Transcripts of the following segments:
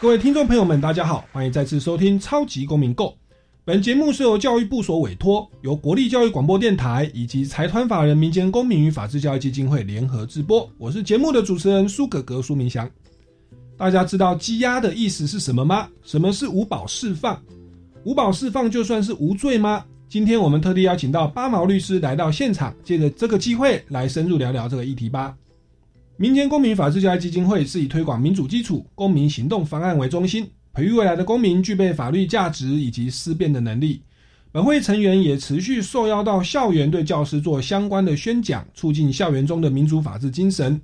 各位听众朋友们，大家好，欢迎再次收听《超级公民 Go》。本节目是由教育部所委托，由国立教育广播电台以及财团法人民间公民与法治教育基金会联合直播。我是节目的主持人苏格格苏明祥。大家知道“羁押”的意思是什么吗？什么是无保释放？无保释放就算是无罪吗？今天我们特地邀请到八毛律师来到现场，借着这个机会来深入聊聊这个议题吧。民间公民法治教育基金会是以推广民主基础、公民行动方案为中心，培育未来的公民具备法律价值以及思辨的能力。本会成员也持续受邀到校园，对教师做相关的宣讲，促进校园中的民主法治精神。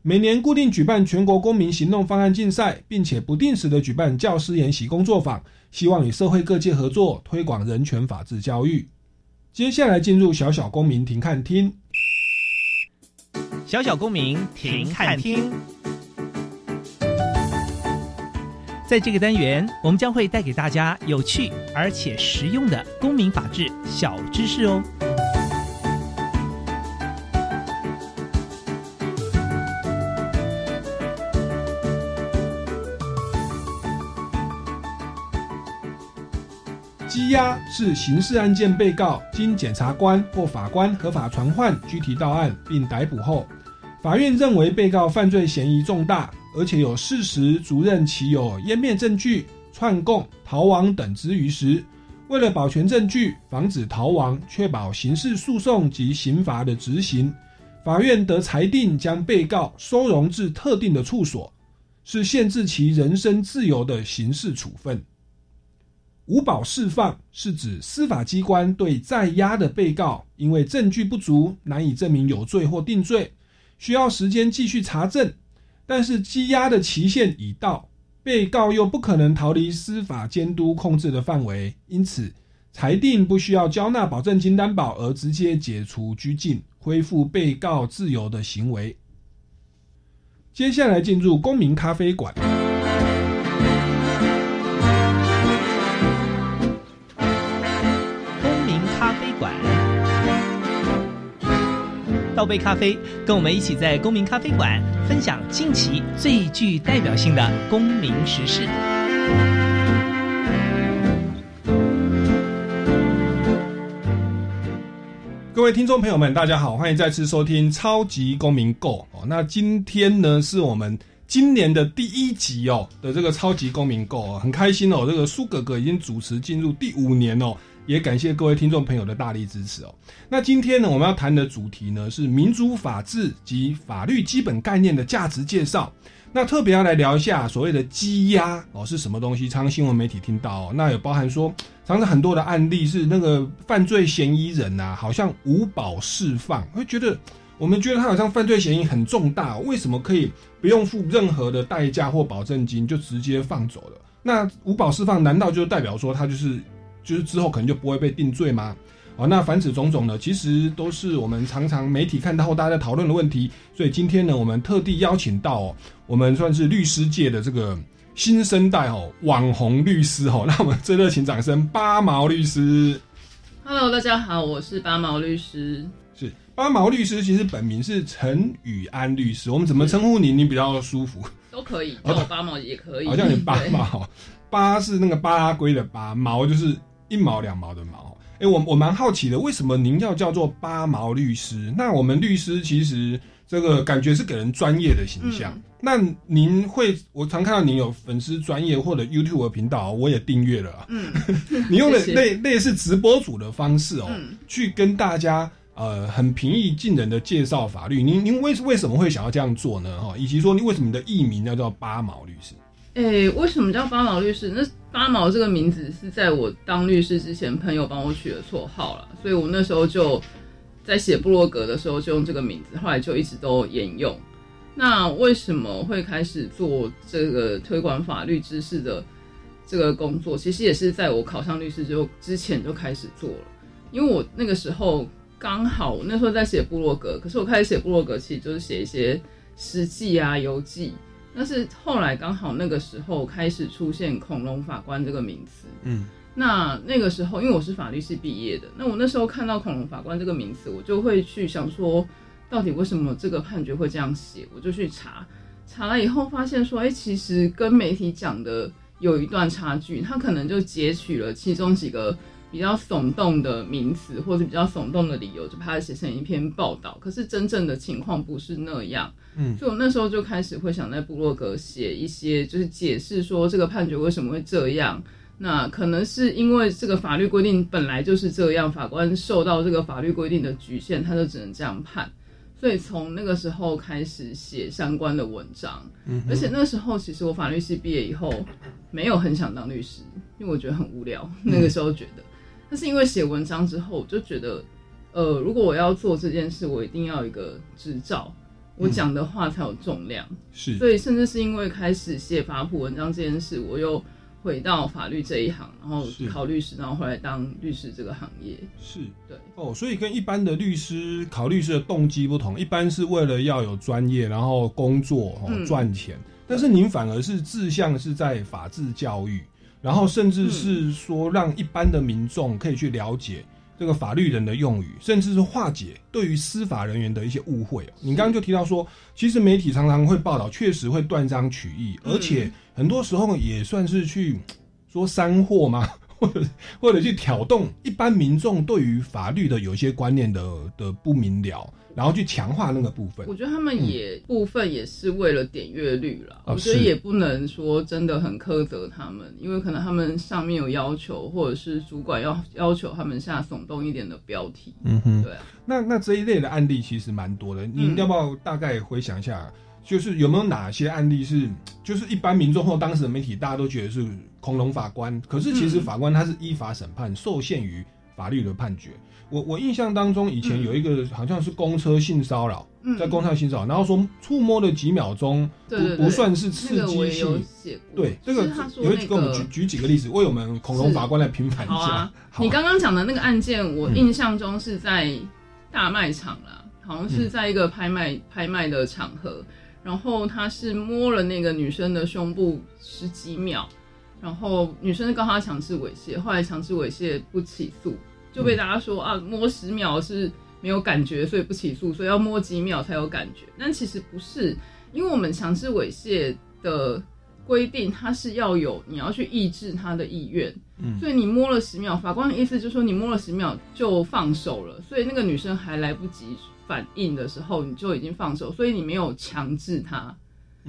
每年固定举办全国公民行动方案竞赛，并且不定时的举办教师研习工作坊，希望与社会各界合作，推广人权法治教育。接下来进入小小公民庭看厅。小小公民停看听，在这个单元，我们将会带给大家有趣而且实用的公民法治小知识哦。羁押是刑事案件被告经检察官或法官合法传唤、具体到案并逮捕后，法院认为被告犯罪嫌疑重大，而且有事实足认其有湮灭证据、串供、逃亡等之余时，为了保全证据、防止逃亡、确保刑事诉讼及刑罚的执行，法院得裁定将被告收容至特定的处所，是限制其人身自由的刑事处分。无保释放是指司法机关对在押的被告，因为证据不足，难以证明有罪或定罪，需要时间继续查证，但是羁押的期限已到，被告又不可能逃离司法监督控制的范围，因此裁定不需要交纳保证金担保而直接解除拘禁，恢复被告自由的行为。接下来进入公民咖啡馆。倒杯咖啡，跟我们一起在公民咖啡馆分享近期最具代表性的公民时事。各位听众朋友们，大家好，欢迎再次收听《超级公民 Go》哦。那今天呢，是我们今年的第一集哦的这个《超级公民 Go》，很开心哦。这个苏哥哥已经主持进入第五年哦。也感谢各位听众朋友的大力支持哦。那今天呢，我们要谈的主题呢是民主法治及法律基本概念的价值介绍。那特别要来聊一下所谓的羁押哦是什么东西？常常新闻媒体听到哦，那有包含说，常常很多的案例是那个犯罪嫌疑人呐，好像无保释放，会觉得我们觉得他好像犯罪嫌疑很重大，为什么可以不用付任何的代价或保证金就直接放走了？那无保释放难道就代表说他就是？就是之后可能就不会被定罪吗？哦，那凡此种种呢，其实都是我们常常媒体看到后大家在讨论的问题。所以今天呢，我们特地邀请到我们算是律师界的这个新生代哦，网红律师哦，那我们最热情掌声，八毛律师。Hello，大家好，我是八毛律师。是八毛律师，其实本名是陈宇安律师。我们怎么称呼你？你比较舒服？都可以，叫我八毛也可以。好像你八毛，八是那个巴拉圭的八，毛就是。一毛两毛的毛，哎，我我蛮好奇的，为什么您要叫做八毛律师？那我们律师其实这个感觉是给人专业的形象。那您会，我常看到您有粉丝专业或者 YouTube 频道，我也订阅了。嗯，你用的类类似直播主的方式哦，去跟大家呃很平易近人的介绍法律。您您为为什么会想要这样做呢？哈，以及说你为什么你的艺名叫做八毛律师？哎，为什么叫八毛律师？那八毛这个名字是在我当律师之前，朋友帮我取的绰号了，所以我那时候就在写部落格的时候就用这个名字，后来就一直都沿用。那为什么会开始做这个推广法律知识的这个工作？其实也是在我考上律师之后之前就开始做了，因为我那个时候刚好我那时候在写部落格，可是我开始写部落格其实就是写一些实记啊、游记，但是后来刚好那个时候开始出现“恐龙法官”这个名词，嗯，那那个时候因为我是法律系毕业的，那我那时候看到“恐龙法官”这个名词，我就会去想说。到底为什么这个判决会这样写？我就去查，查了以后发现说，哎，其实跟媒体讲的有一段差距。他可能就截取了其中几个比较耸动的名词，或者比较耸动的理由，就把它写成一篇报道。可是真正的情况不是那样。嗯，所以我那时候就开始会想在部落格写一些，就是解释说这个判决为什么会这样。那可能是因为这个法律规定本来就是这样，法官受到这个法律规定的局限，他就只能这样判。所以从那个时候开始写相关的文章，嗯而且那时候其实我法律系毕业以后没有很想当律师，因为我觉得很无聊。那个时候觉得，但是因为写文章之后，我就觉得，呃，如果我要做这件事，我一定要一个执照，我讲的话才有重量。是，所以甚至是因为开始写法普文章这件事，我又。回到法律这一行，然后考律师，然后回来当律师这个行业，是对哦。所以跟一般的律师考律师的动机不同，一般是为了要有专业，然后工作哦赚钱。但是您反而是志向是在法治教育，然后甚至是说让一般的民众可以去了解。这个法律人的用语，甚至是化解对于司法人员的一些误会。你刚刚就提到说，其实媒体常常会报道，确实会断章取义，而且很多时候也算是去说山货嘛。或者或者去挑动一般民众对于法律的有一些观念的的不明了，然后去强化那个部分。我觉得他们也部分也是为了点阅率了。我觉得也不能说真的很苛责他们，因为可能他们上面有要求，或者是主管要要求他们下耸动一点的标题。嗯哼，对啊。那那这一类的案例其实蛮多的，你要不要大概回想一下？就是有没有哪些案例是，就是一般民众或当时的媒体大家都觉得是恐龙法官，可是其实法官他是依法审判，受限于法律的判决。我我印象当中以前有一个好像是公车性骚扰，在公车性骚扰，然后说触摸了几秒钟不不算是刺激。性，对这个有给我们举举几个例子，为我们恐龙法官来评判一下。你刚刚讲的那个案件，我印象中是在大卖场啦，好像是在一个拍卖拍卖的场合。然后他是摸了那个女生的胸部十几秒，然后女生告他强制猥亵，后来强制猥亵不起诉，就被大家说啊摸十秒是没有感觉，所以不起诉，所以要摸几秒才有感觉。但其实不是，因为我们强制猥亵的规定，它是要有你要去抑制他的意愿，所以你摸了十秒，法官的意思就是说你摸了十秒就放手了，所以那个女生还来不及。反应的时候你就已经放手，所以你没有强制他。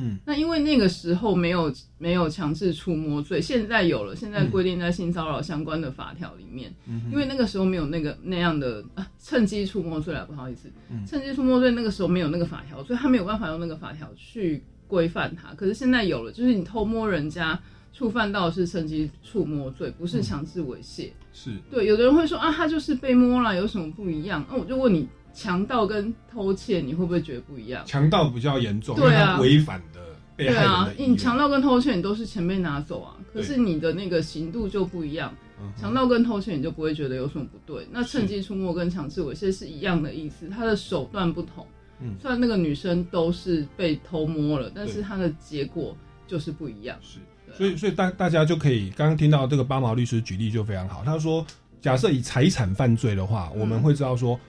嗯，那因为那个时候没有没有强制触摸罪，现在有了，现在规定在性骚扰相关的法条里面。嗯，因为那个时候没有那个那样的啊，趁机触摸罪了，不好意思，趁机触摸罪那个时候没有那个法条，所以他没有办法用那个法条去规范他。可是现在有了，就是你偷摸人家，触犯到是趁机触摸罪，不是强制猥亵。是对，有的人会说啊，他就是被摸了，有什么不一样？那我就问你。强盗跟偷窃，你会不会觉得不一样？强盗比较严重，对啊，违反的被害人的你强盗跟偷窃，你都是钱被拿走啊，可是你的那个刑度就不一样。强盗跟偷窃，你就不会觉得有什么不对。那趁机出没跟强制猥亵是一样的意思，他的手段不同。嗯，虽然那个女生都是被偷摸了，但是她的结果就是不一样。是，所以所以大大家就可以刚刚听到这个八毛律师举例就非常好。他说，假设以财产犯罪的话，我们会知道说。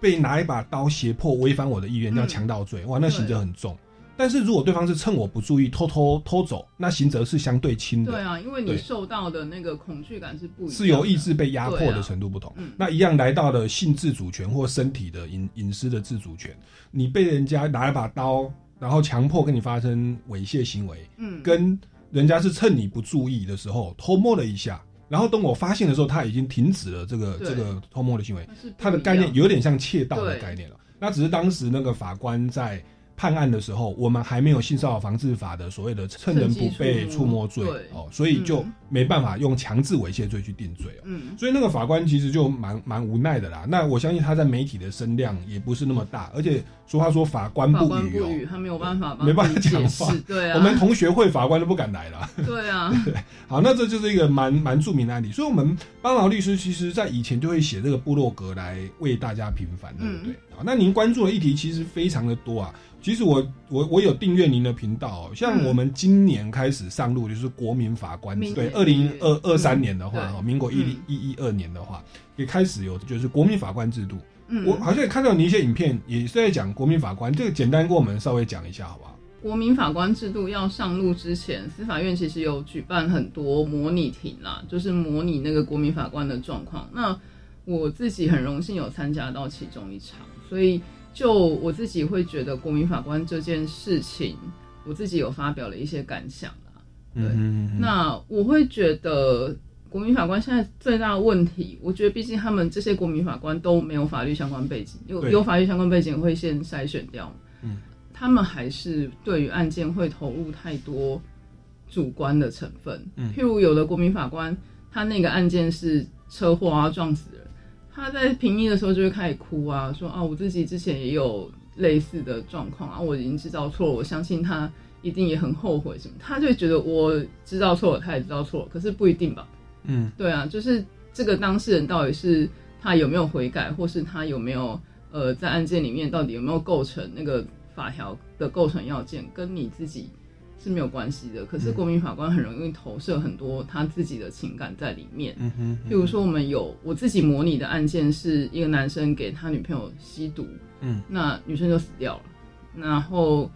被拿一把刀胁迫违反我的意愿叫强盗罪，哇，那刑责很重。但是如果对方是趁我不注意偷偷偷走，那刑责是相对轻的。对啊，因为你受到的那个恐惧感是不一样，是由意志被压迫的程度不同。那一样来到了性自主权或身体的隐隐私的自主权，你被人家拿一把刀，然后强迫跟你发生猥亵行为，嗯，跟人家是趁你不注意的时候偷摸了一下。然后等我发现的时候，他已经停止了这个这个偷摸的行为。他的概念有点像窃盗的概念了。那只是当时那个法官在判案的时候，我们还没有性骚扰防治法的所谓的趁人不备触摸罪哦，所以就嗯没办法用强制猥亵罪去定罪哦。嗯，所以那个法官其实就蛮蛮无奈的啦。那我相信他在媒体的声量也不是那么大，而且说话说法官不语哦，他没有办法帮没办法讲话，对啊，我们同学会法官都不敢来了。对啊，好，那这就是一个蛮蛮著名的案例。所以，我们邦劳律师其实在以前就会写这个部落格来为大家平反，对不对？好，那您关注的议题其实非常的多啊。其实我我我有订阅您的频道、哦，像嗯我们今年开始上路就是国民法官，明对，二零二二三嗯年的话，民国一零一一二年的话，也开始有就是国民法官制度。嗯，我好像也看到你一些影片，也是在讲国民法官，这个简单跟我们稍微讲一下，好不好？国民法官制度要上路之前，司法院其实有举办很多模拟庭啦，就是模拟那个国民法官的状况。那我自己很荣幸有参加到其中一场，所以就我自己会觉得国民法官这件事情，我自己有发表了一些感想啦。对嗯那我会觉得国民法官现在最大的问题，我觉得毕竟他们这些国民法官都没有法律相关背景，有有法律相关背景会先筛选掉。嗯，他们还是对于案件会投入太多主观的成分。嗯譬如有的国民法官，他那个案件是车祸啊撞死人，他在评议的时候就会开始哭啊，说啊我自己之前也有类似的状况啊，我已经知道错了，我相信他一定也很后悔什么，他就会觉得我知道错了，他也知道错了，可是不一定吧？嗯对啊，就是这个当事人到底是他有没有悔改，或是他有没有呃在案件里面到底有没有构成那个法条的构成要件，跟你自己是没有关系的。可是国民法官很容易投射很多他自己的情感在里面。嗯哼，譬如说，我们有我自己模拟的案件，是一个男生给他女朋友吸毒，嗯，那女生就死掉了，然后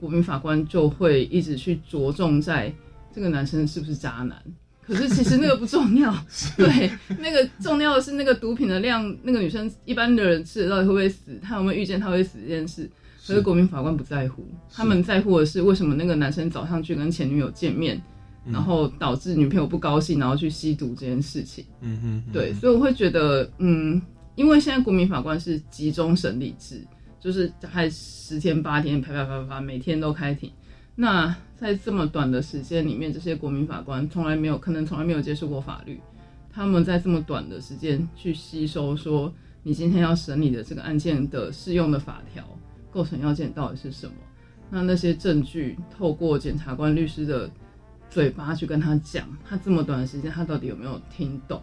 国民法官就会一直去着重在这个男生是不是渣男。可是其实那个不重要，对，那个重要的是那个毒品的量，那个女生一般的人吃了到底会不会死，她有没有预见她会死这件事。可是国民法官不在乎，他们在乎的是为什么那个男生早上去跟前女友见面，嗯。然后导致女朋友不高兴，然后去吸毒这件事情。嗯哼，对，所以我会觉得，嗯，因为现在国民法官是集中审理制，就是大概十天八天，啪啪啪啪啪，每天都开庭。那在这么短的时间里面，这些国民法官从来没有，可能从来没有接触过法律，他们在这么短的时间去吸收说，你今天要审理的这个案件的适用的法条、构成要件到底是什么？那那些证据透过检察官、律师的嘴巴去跟他讲，他这么短的时间，他到底有没有听懂？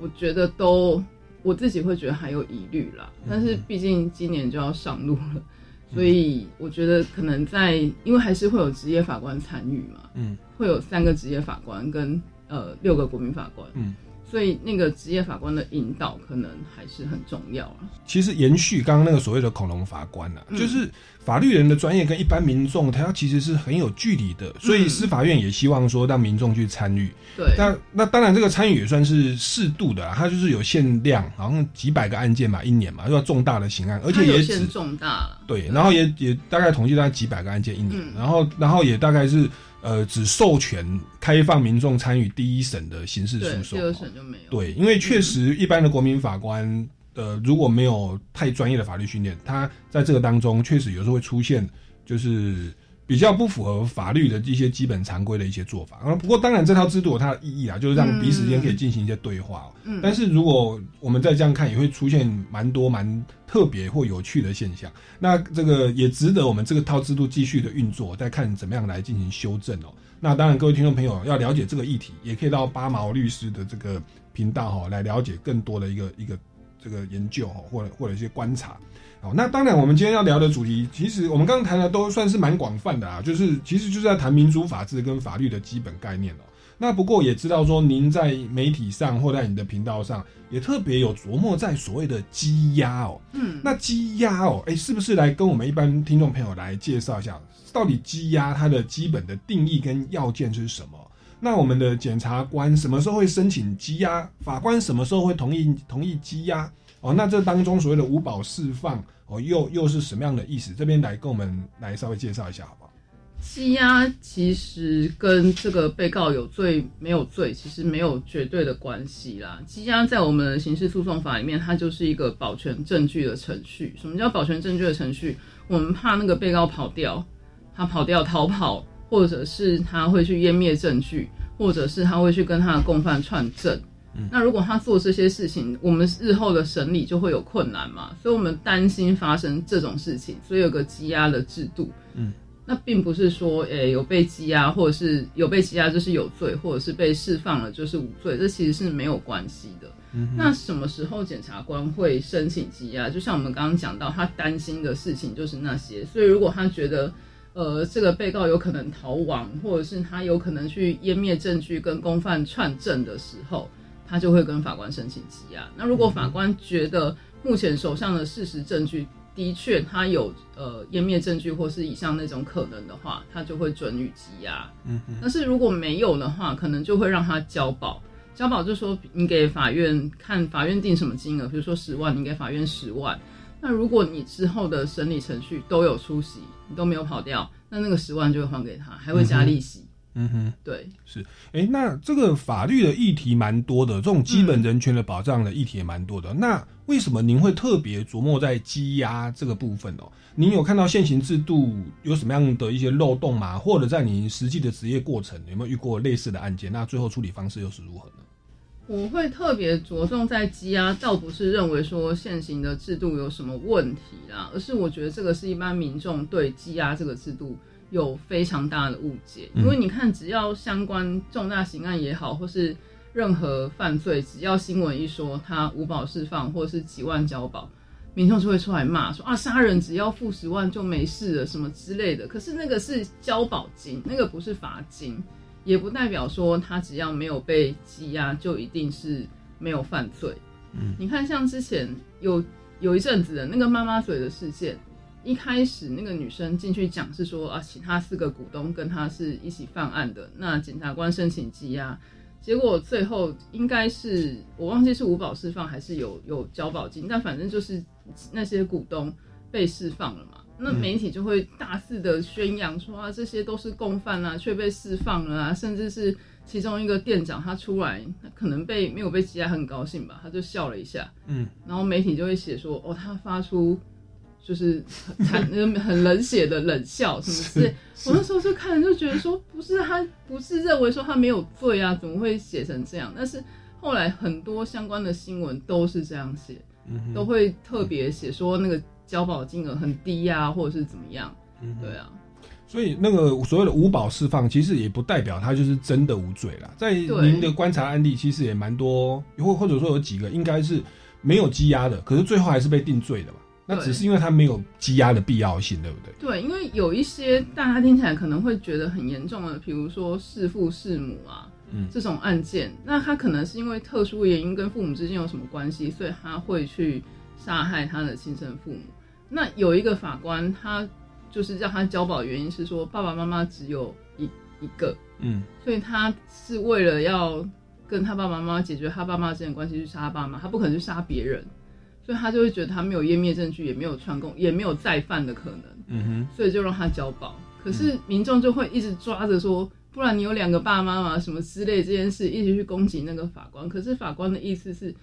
我觉得都我自己会觉得还有疑虑啦。但是毕竟今年就要上路了，所以我觉得可能在因为还是会有职业法官参与嘛，嗯，会有三个职业法官跟呃六个国民法官，嗯，所以那个职业法官的引导可能还是很重要啊。其实延续刚刚那个所谓的恐龙法官啊，嗯就是法律人的专业跟一般民众，他其实是很有距离的，所以嗯司法院也希望说让民众去参与。对，那那当然，这个参与也算是适度的啦，它就是有限量，好像几百个案件嘛，一年嘛，要重大的刑案，而且也只重大了。对，然后也也大概统计大概几百个案件一年，嗯然后然后也大概是呃只授权开放民众参与第一审的刑事对，诉讼第二哦。审就没有。对，因为确实一般的国民法官，呃，如果没有太专业的法律训练，他在这个当中确实有时候会出现就是比较不符合法律的一些基本常规的一些做法。啊，不过当然这套制度有它的意义啊，就是让彼此间可以进行一些对话、哦。嗯但是如果我们再这样看，也会出现蛮多蛮特别或有趣的现象。那这个也值得我们这个套制度继续的运作，再看怎么样来进行修正哦。那当然，各位听众朋友要了解这个议题，也可以到八毛律师的这个频道哈、来了解更多的一个一个这个研究哈，或者或者一些观察。好，那当然，我们今天要聊的主题，其实我们刚刚谈的都算是蛮广泛的啊，就是其实就是在谈民主法治跟法律的基本概念哦。那不过也知道说，您在媒体上或在你的频道上，也特别有琢磨在所谓的积压哦。嗯，那积压哦，哎，是不是来跟我们一般听众朋友来介绍一下，到底积压它的基本的定义跟要件是什么？那我们的检察官什么时候会申请羁押？法官什么时候会同意同意羁押？哦，那这当中所谓的无保释放哦，又又是什么样的意思？这边来跟我们来稍微介绍一下，好不好？羁押其实跟这个被告有罪没有罪，其实没有绝对的关系啦。羁押在我们刑事诉讼法里面，它就是一个保全证据的程序。什么叫保全证据的程序？我们怕那个被告跑掉，他跑掉逃跑，或者是他会去湮灭证据，或者是他会去跟他的共犯串证。那如果他做这些事情，我们日后的审理就会有困难嘛，所以我们担心发生这种事情，所以有个羁押的制度。嗯，那并不是说，诶、有被羁押，或者是有被羁押就是有罪，或者是被释放了就是无罪，这其实是没有关系的。那什么时候检察官会申请羁押？就像我们刚刚讲到，他担心的事情就是那些，所以如果他觉得，呃，这个被告有可能逃亡，或者是他有可能去湮灭证据跟公犯串证的时候，他就会跟法官申请羁押。那如果法官觉得目前手上的事实证据的确他有呃湮灭证据或是以上那种可能的话，他就会准予羁押。嗯但是如果没有的话，可能就会让他交保。交保就是说你给法院看法院定什么金额，比如说十万，你给法院十万。那如果你之后的审理程序都有出席，你都没有跑掉，那那个十万就会还给他，还会加利息。嗯哼，对，是哎，那这个法律的议题蛮多的，这种基本人权的保障的议题也蛮多的。那为什么您会特别琢磨在羁押这个部分哦？您有看到现行制度有什么样的一些漏洞吗？或者在您实际的职业过程有没有遇过类似的案件？那最后处理方式又是如何呢？我会特别着重在羁押，倒不是认为说现行的制度有什么问题啦，而是我觉得这个是一般民众对羁押这个制度有非常大的误解。因为你看，只要相关重大刑案也好，或是任何犯罪，只要新闻一说他无保释放或者是几万交保，民众就会出来骂说啊，杀人只要付十万就没事了什么之类的。可是那个是交保金，那个不是罚金。也不代表说他只要没有被羁押就一定是没有犯罪。嗯，你看像之前有有一阵子的那个妈妈嘴的事件，一开始那个女生进去讲是说啊，其他四个股东跟她是一起犯案的，那检察官申请羁押，结果最后应该是我忘记是无保释放还是有有交保金，但反正就是那些股东被释放了嘛。那媒体就会大肆的宣扬说啊，这些都是共犯啊，却被释放了啊，甚至是其中一个店长他出来，他可能被没有被羁押，很高兴吧，他就笑了一下，嗯，然后媒体就会写说，哦，他发出就是很 很冷血的冷笑什么之类，我那时候就看就觉得说，不是他不是认为说他没有罪啊，怎么会写成这样？但是后来很多相关的新闻都是这样写，都会特别写说那个。交保金额很低呀，或者是怎么样？嗯，对啊。所以那个所谓的无保释放，其实也不代表他就是真的无罪啦。在您的观察案例，其实也蛮多，或或者说有几个应该是没有羁押的，可是最后还是被定罪的嘛。那只是因为他没有羁押的必要性，对不对？对，因为有一些大家听起来可能会觉得很严重的，比如说弑父弑母啊，嗯，这种案件，那他可能是因为特殊原因跟父母之间有什么关系，所以他会去杀害他的亲生父母。那有一个法官，他就是让他交保的原因是说，爸爸妈妈只有一一个，嗯，所以他是为了要跟他爸爸妈妈解决他爸妈之间的关系去杀他爸妈，他不可能去杀别人，所以他就会觉得他没有湮灭证据，也没有串供，也没有再犯的可能，嗯哼，所以就让他交保。可是民众就会一直抓着说，不然你有两个爸妈嘛，什么之类这件事，一直去攻击那个法官。可是法官的意思是，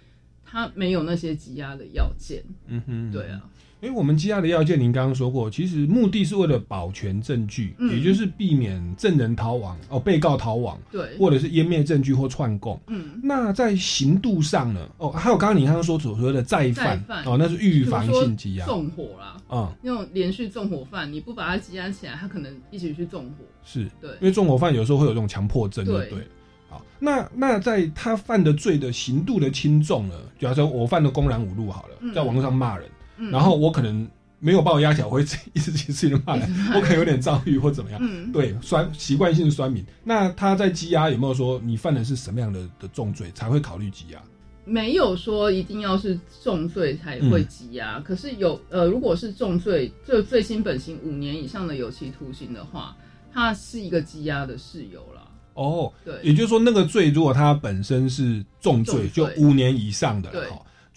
他没有那些羁押的要件，嗯哼，对啊。因为我们羁押的要件，您刚刚说过，其实目的是为了保全证据，也就是避免证人逃亡哦，被告逃亡，对，或者是湮灭证据或串供。嗯，那在刑度上呢？哦，还有刚刚你刚刚说所说的再犯哦，那是预防性羁押，纵火啦，嗯，那种连续纵火犯，你不把他羁押起来，他可能一起去纵火。是对，因为纵火犯有时候会有这种强迫症，对对。好，那那在他犯的罪的刑度的轻重呢？假如说我犯了公然侮辱好了，在网络上骂人。然后我可能没有把我压起来，我会一直持续的骂人，我可能有点躁郁或怎么样。嗯对，酸习惯性酸敏。那他在羁押有没有说你犯的是什么样的的重罪才会考虑羁押？没有说一定要是重罪才会羁押。可是有呃，如果是重罪，就最新本刑五年以上的有期徒刑的话，它是一个羁押的事由了。哦，对，也就是说那个罪如果它本身是重罪，就五年以上的，对。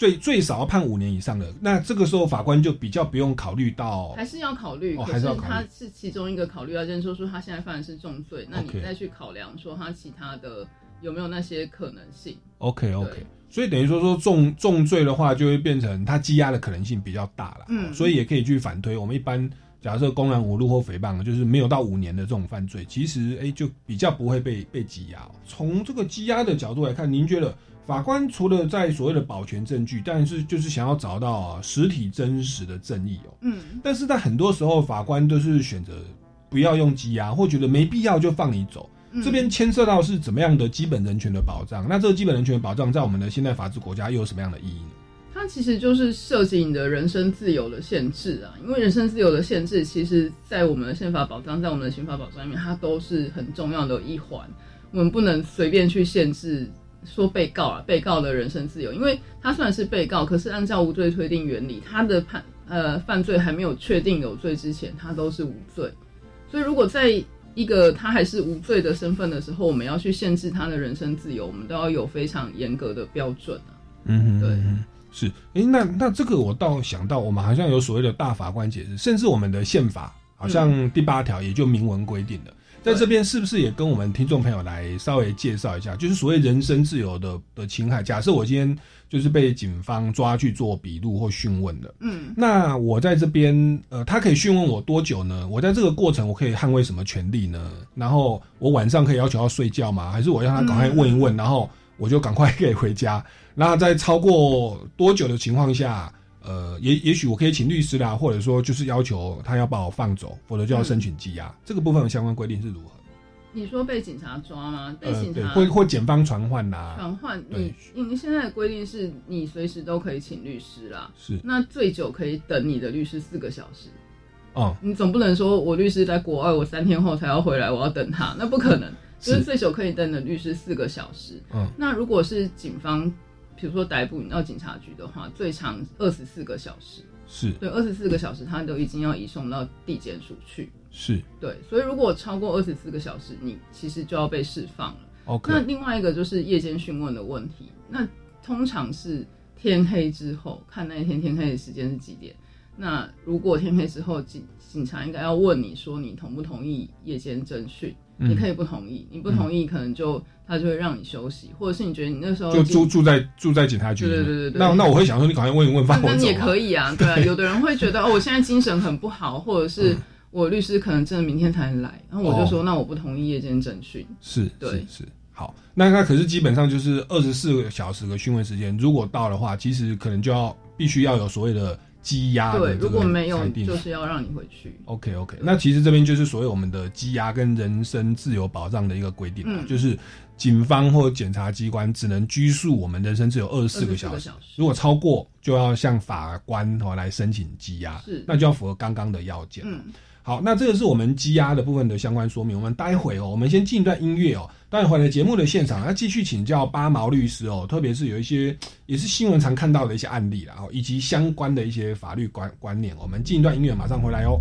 最最少要判五年以上的，那这个时候法官就比较不用考虑到，还是要考虑，还是他是其中一个考虑要认，说说他现在犯的是重罪，那你再去考量说他其他的有没有那些可能性。OK OK，所以等于说说重重罪的话，就会变成他羁押的可能性比较大了。嗯哦所以也可以去反推，我们一般假设公然侮辱或诽谤，就是没有到五年的这种犯罪，其实哎、就比较不会被被羁押、哦。从这个羁押的角度来看，您觉得法官除了在所谓的保全证据，但是就是想要找到啊实体真实的正义哦。嗯，但是在很多时候，法官都是选择不要用羁押，或觉得没必要就放你走。嗯这边牵涉到是怎么样的基本人权的保障？那这个基本人权的保障在我们的现代法治国家又有什么样的意义呢？它其实就是涉及你的人身自由的限制啊，因为人身自由的限制，其实在我们的宪法保障，在我们的刑法保障里面，它都是很重要的一环。我们不能随便去限制说被告啊，被告的人身自由，因为他虽然是被告，可是按照无罪推定原理，他的判呃犯罪还没有确定有罪之前，他都是无罪。所以如果在一个他还是无罪的身份的时候，我们要去限制他的人身自由，我们都要有非常严格的标准啊。嗯哼对是。诶，那那这个我倒想到，我们好像有所谓的大法官解释，甚至我们的宪法好像第八条也就明文规定了。在这边是不是也跟我们听众朋友来稍微介绍一下，就是所谓人身自由的的侵害？假设我今天就是被警方抓去做笔录或讯问的，嗯，那我在这边，呃，他可以讯问我多久呢？我在这个过程，我可以捍卫什么权利呢？然后我晚上可以要求要睡觉吗？还是我让他赶快问一问，然后我就赶快 可以回家？那在超过多久的情况下，呃，也也许我可以请律师啦，或者说就是要求他要把我放走，否则就要申请羁押。这个部分的相关规定是如何？你说被警察抓吗？被警察或或检方传唤啦，传唤对你，你现在的规定是你随时都可以请律师啦。是，那最久可以等你的律师四个小时，哦、你总不能说我律师在国外，我三天后才要回来，我要等他，那不可能。就是是最久可以等的律师四个小时。嗯，那如果是警方，比如说逮捕你到警察局的话，最长二十四个小时。是对，二十四个小时他都已经要移送到地检署去。是对，所以如果超过二十四个小时，你其实就要被释放了。，OK，那另外一个就是夜间讯问的问题，那通常是天黑之后，看那一天天黑的时间是几点。那如果天黑之后，警警察应该要问你说你同不同意夜间侦讯？嗯你可以不同意，你不同意可能就他就会让你休息，或者是你觉得你那时候就警住住在住在警察局。对对对对对那那我会想说，你赶快问一问，放我走、啊。那也可以啊，对啊。有的人会觉得哦，我现在精神很不好，或者嗯是我律师可能真的明天才能来，然后我就说、那我不同意夜间侦讯。是，对是是。好，那那可是基本上就是二十四个小时的讯问时间，如果到的话，其实可能就要必须要有所谓的羁押的对，这个如果没有。就是要让你回去。OK OK，那其实这边就是所谓我们的羁押跟人身自由保障的一个规定啊，嗯。就是警方或检察机关只能拘束我们人身自由二十四个小24个时。小时，如果超过就要向法官哦来申请羁押，是。那就要符合刚刚的要件。嗯，好，那这个是我们积压的部分的相关说明。我们待会哦，我们先进一段音乐哦。待会回来节目的现场，要继续请教八毛律师哦，特别是有一些也是新闻常看到的一些案例啦，哦，以及相关的一些法律观观念。我们进一段音乐，马上回来哦。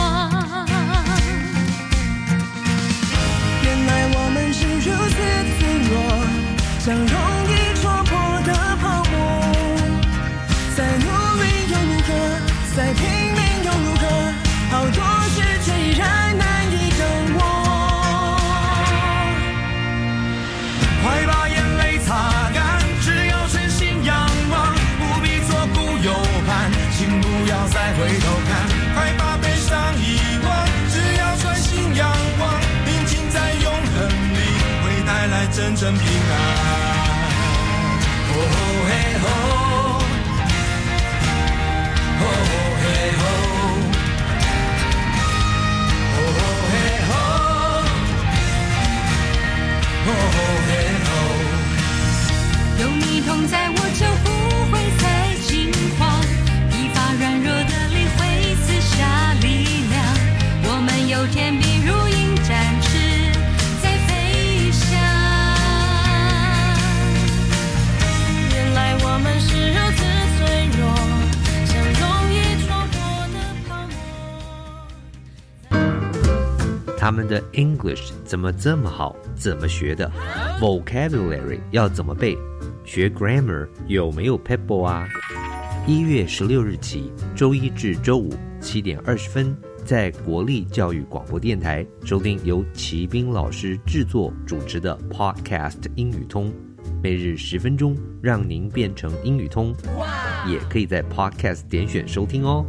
如此脆弱，像融我就不会再惊慌软弱的力量。我们有天如展翅在飞翔。原来我们是如此脆弱像容易的泡沫。他们的 english 怎么这么好怎么学的？Vocabulary 要怎么背？学 Grammar 有没有 Pebble 啊？一月十六日起，周一至周五七点二十分，在国立教育广播电台收听由齐斌老师制作主持的 Podcast 英语通，每日十分钟，让您变成英语通。也可以在 Podcast 点选收听哦。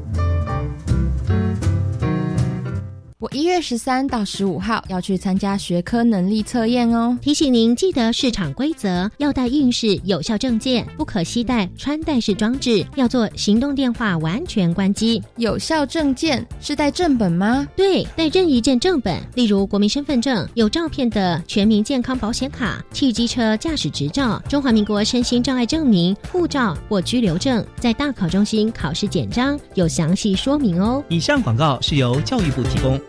我一月十三到十五号要去参加学科能力测验哦。提醒您记得市场规则，要带应试有效证件，不可携带穿戴式装置，要做行动电话完全关机。有效证件是带正本吗？对，带任一件正本，例如国民身份证、有照片的全民健康保险卡、汽机车驾驶执照、中华民国身心障碍证明、护照或居留证，在大考中心考试简章有详细说明哦。以上广告是由教育部提供。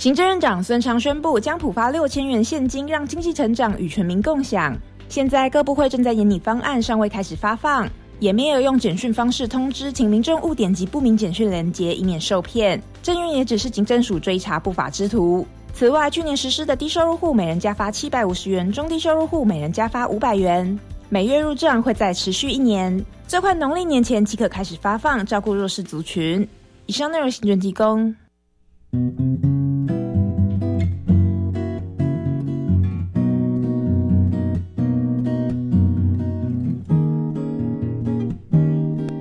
行政院长孙昌宣布，将普发六千元现金，让经济成长与全民共享。现在各部会正在研拟方案，尚未开始发放，也没有用简讯方式通知，请民众勿点击不明简讯连接，以免受骗。政院也只是警政署追查不法之徒。此外，去年实施的低收入户每人加发七百五十元，中低收入户每人加发五百元，每月入账会再持续一年，最快农历年前即可开始发放，照顾弱势族群。以上内容行政提供。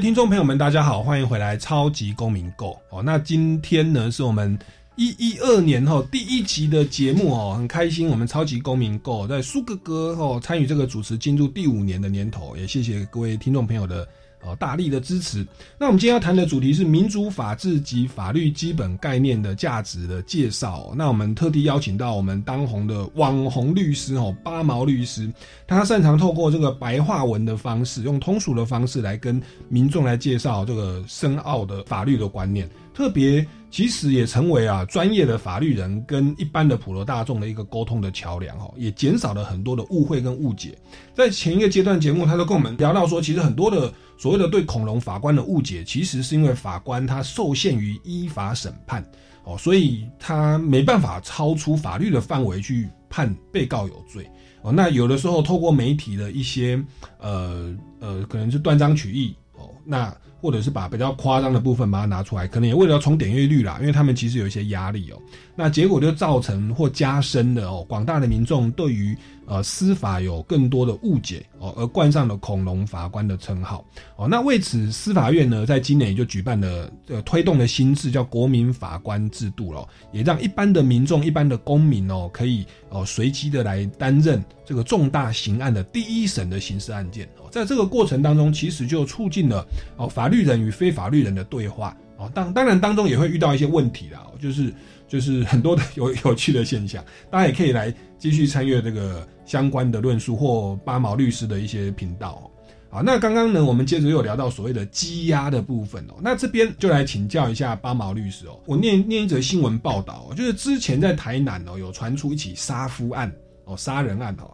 听众朋友们，大家好，欢迎回来《超级公民购》哦。那今天呢，是我们一一二年后第一集的节目哦，很开心，我们《超级公民购》在苏哥哥哦参与这个主持进入第五年的年头，也谢谢各位听众朋友的哦大力的支持。那我们今天要谈的主题是民主法治及法律基本概念的价值的介绍、那我们特地邀请到我们当红的网红律师哦，八毛律师，他擅长透过这个白话文的方式，用通俗的方式来跟民众来介绍这个深奥的法律的观念，特别其实也成为啊专业的法律人跟一般的普罗大众的一个沟通的桥梁哦，也减少了很多的误会跟误解。在前一个阶段节目，他都跟我们聊到说，其实很多的所谓的对恐龙法官的误解，其实是因为法官他受限于依法审判哦，所以他没办法超出法律的范围去判被告有罪。哦，那有的时候透过媒体的一些呃呃，可能是断章取义哦，那或者是把比较夸张的部分把它拿出来，可能也为了要冲点阅率啦，因为他们其实有一些压力哦，那结果就造成或加深了哦，广大的民众对于呃司法有更多的误解哦，而冠上了恐龙法官的称号哦。那为此，司法院呢在今年也就举办了呃推动的新制叫国民法官制度了，也让一般的民众、一般的公民哦可以哦随机的来担任这个重大刑案的第一审的刑事案件哦。在这个过程当中，其实就促进了哦法律人与非法律人的对话哦。当当然当中也会遇到一些问题啦，就是就是很多的 有有趣的现象，大家也可以来继续参阅这个相关的论述或八毛律师的一些频道、好，那刚刚呢，我们接着又聊到所谓的羁押的部分哦。那这边就来请教一下八毛律师哦。我念念一则新闻报道、就是之前在台南哦有传出一起杀夫案哦，杀人案哦。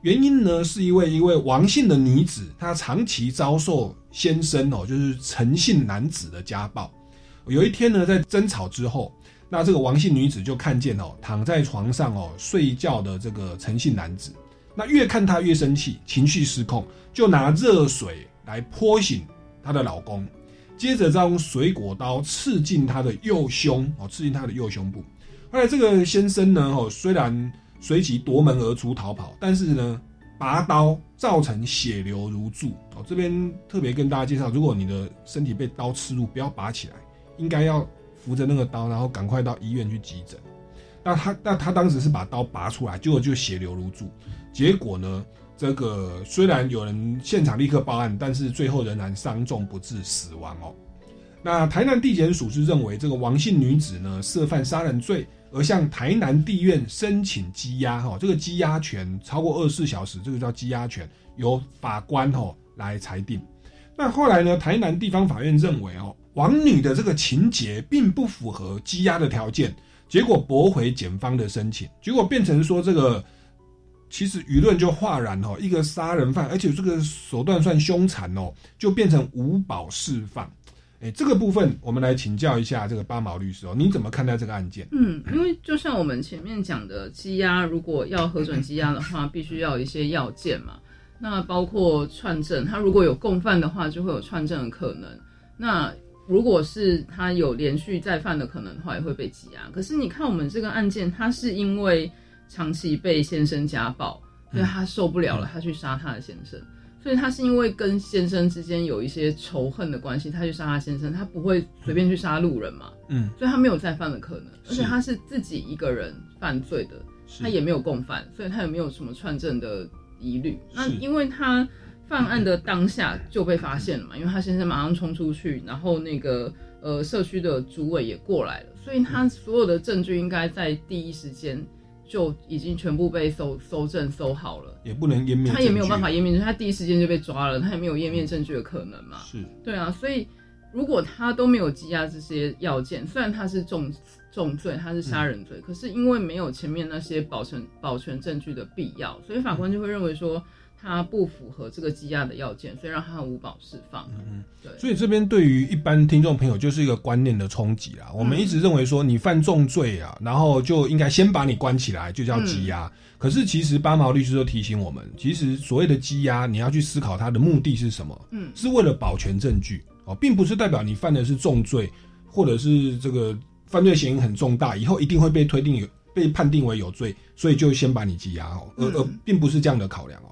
原因呢，是一位一位王姓的女子，她长期遭受先生哦，就是陈姓男子的家暴。有一天呢，在争吵之后，那这个王姓女子就看见哦，躺在床上哦睡觉的这个陈姓男子，那越看他越生气，情绪失控，就拿热水来泼醒她的老公，接着再用水果刀刺进他的右胸哦，刺进他的右胸部。后来这个先生呢，哦，虽然随即夺门而出逃跑，但是呢，拔刀造成血流如注。哦，这边特别跟大家介绍，如果你的身体被刀刺入，不要拔起来，应该要扶着那个刀，然后赶快到医院去急诊。那他那他当时是把刀拔出来，结果就血流如注。结果呢，这个虽然有人现场立刻报案，但是最后仍然伤重不治死亡哦。那台南地检署是认为这个王姓女子呢涉犯杀人罪，而向台南地院申请羁押哈，这个羁押权超过二十四小时，这个叫羁押权，由法官哈来裁定。那后来呢，台南地方法院认为哦，王女的这个情节并不符合羁押的条件，结果驳回检方的申请，结果变成说这个。其实舆论就哗然哦，一个杀人犯，而且这个手段算凶残哦，就变成无保释放。哎，这个部分我们来请教一下这个八毛律师哦，你怎么看待这个案件？嗯，因为就像我们前面讲的，羁押如果要核准羁押的话，必须要一些要件嘛。那包括串证，他如果有共犯的话，就会有串证的可能。那如果是他有连续再犯的可能的话，也会被羁押。可是你看我们这个案件，他是因为。长期被先生家暴，所以他受不了了，他去杀他的先生。所以他是因为跟先生之间有一些仇恨的关系，他去杀他先生，他不会随便去杀路人嘛。嗯，所以他没有再犯的可能，而且他是自己一个人犯罪的，他也没有共犯，所以他也没有什么串证的疑虑。那因为他犯案的当下就被发现了嘛，因为他先生马上冲出去，然后那个呃社区的主委也过来了，所以他所有的证据应该在第一时间。就已经全部被搜搜证搜好了，也不能湮灭，他也没有办法湮灭，他第一时间就被抓了，他也没有湮灭证据的可能嘛。是，对啊，所以如果他都没有羁押这些要件，虽然他是重重罪，他是杀人罪，可是因为没有前面那些保存保全证据的必要，所以法官就会认为说。他不符合这个羁押的要件，所以让他无保释放。嗯，对。所以这边对于一般听众朋友就是一个观念的冲击啦。我们一直认为说你犯重罪啊，然后就应该先把你关起来，就叫羁押。可是其实八毛律师都提醒我们，其实所谓的羁押，你要去思考它的目的是什么？嗯，是为了保全证据哦，并不是代表你犯的是重罪，或者是这个犯罪嫌疑很重大，以后一定会被推定有被判定为有罪，所以就先把你羁押哦，而而并不是这样的考量哦。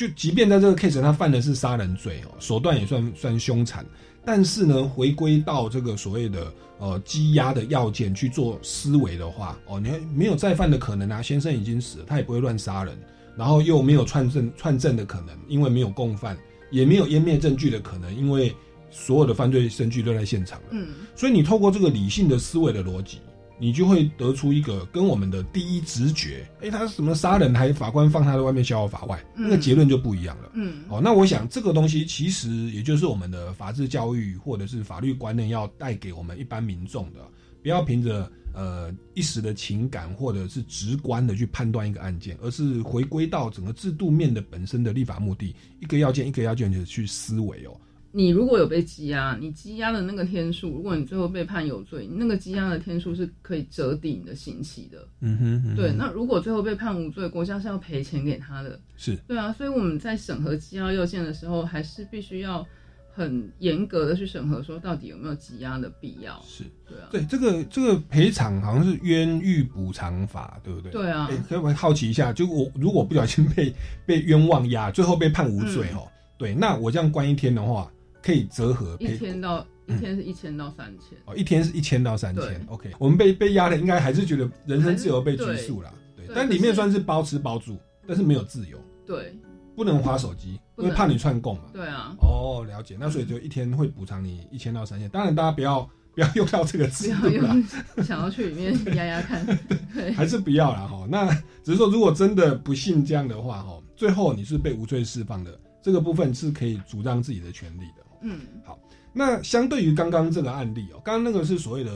就即便在这个 case 他犯的是杀人罪哦，手段也算算凶残，但是呢，回归到这个所谓的呃羁押的要件去做思维的话哦，你没有再犯的可能啊，先生已经死了，他也不会乱杀人，然后又没有串证串证的可能，因为没有共犯，也没有湮灭证据的可能，因为所有的犯罪证据都在现场了，嗯，所以你透过这个理性的思维的逻辑。你就会得出一个跟我们的第一直觉，哎，他什么杀人还法官放他在外面逍遥法外，那个结论就不一样了。嗯，哦，那我想这个东西其实也就是我们的法治教育或者是法律观念要带给我们一般民众的，不要凭着呃一时的情感或者是直观的去判断一个案件，而是回归到整个制度面的本身的立法目的，一个要件一个要件的去思维哦。你如果有被羁押，你羁押的那个天数，如果你最后被判有罪，你那个羁押的天数是可以折抵你的刑期的。嗯哼哼，对。那如果最后被判无罪，国家是要赔钱给他的。是，对啊。所以我们在审核羁押要件的时候，还是必须要很严格的去审核，说到底有没有羁押的必要。是，对啊。对这个这个赔偿好像是冤狱补偿法，对不对？对啊。可以好奇一下，就我如果不小心被被冤枉押，最后被判无罪哦，对，那我这样关一天的话。可以折合，一天到一天是一千到三千。哦，一天是一千到三千。OK，我们被被压的应该还是觉得人身自由被拘束了，对，但里面算是包吃包住，但是没有自由，对，不能划手机，因为怕你串供嘛，对啊，哦，了解，那所以就一天会补偿你一千到三千，当然大家不要不要用到这个词，不要用，想要去里面压压看，对，还是不要了哈。那只是说，如果真的不幸这样的话哈，最后你是被无罪释放的，这个部分是可以主张自己的权利的。嗯，好。那相对于刚刚这个案例哦，刚刚那个是所谓的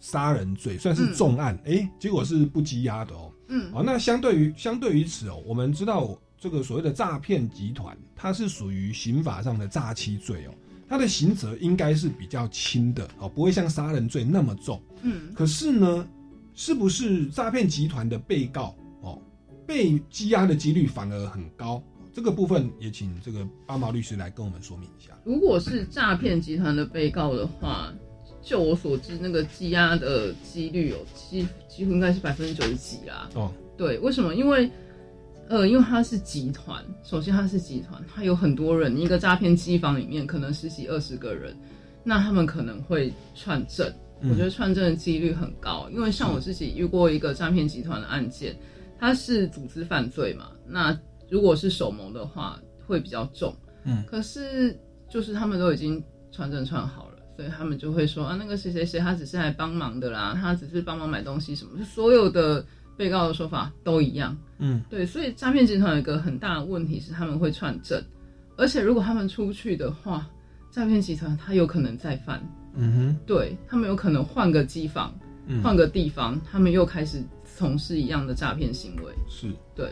杀人罪，算是重案，哎，结果是不羁押的哦。嗯，好。那相对于相对于此哦，我们知道这个所谓的诈骗集团，它是属于刑法上的诈欺罪哦，它的刑责应该是比较轻的哦，不会像杀人罪那么重。嗯，可是呢，是不是诈骗集团的被告哦，被羁押的几率反而很高？这个部分也请这个八毛律师来跟我们说明一下。如果是诈骗集团的被告的话，就我所知，那个羁押的几率有几几乎应该是百分之九十几啦。哦，对，为什么？因为呃，因为它是集团，首先它是集团，它有很多人，一个诈骗机房里面可能十几二十个人，那他们可能会串证。我觉得串证的几率很高，因为像我自己遇过一个诈骗集团的案件，它是组织犯罪嘛，那。如果是手谋的话，会比较重。嗯，可是就是他们都已经传证串好了，所以他们就会说啊，那个谁谁谁他只是来帮忙的啦，他只是帮忙买东西什么，就所有的被告的说法都一样。嗯，对，所以诈骗集团有一个很大的问题是他们会串证，而且如果他们出去的话，诈骗集团他有可能再犯，嗯哼，对他们有可能换个机房，嗯。换个地方，他们又开始从事一样的诈骗行为。是。对，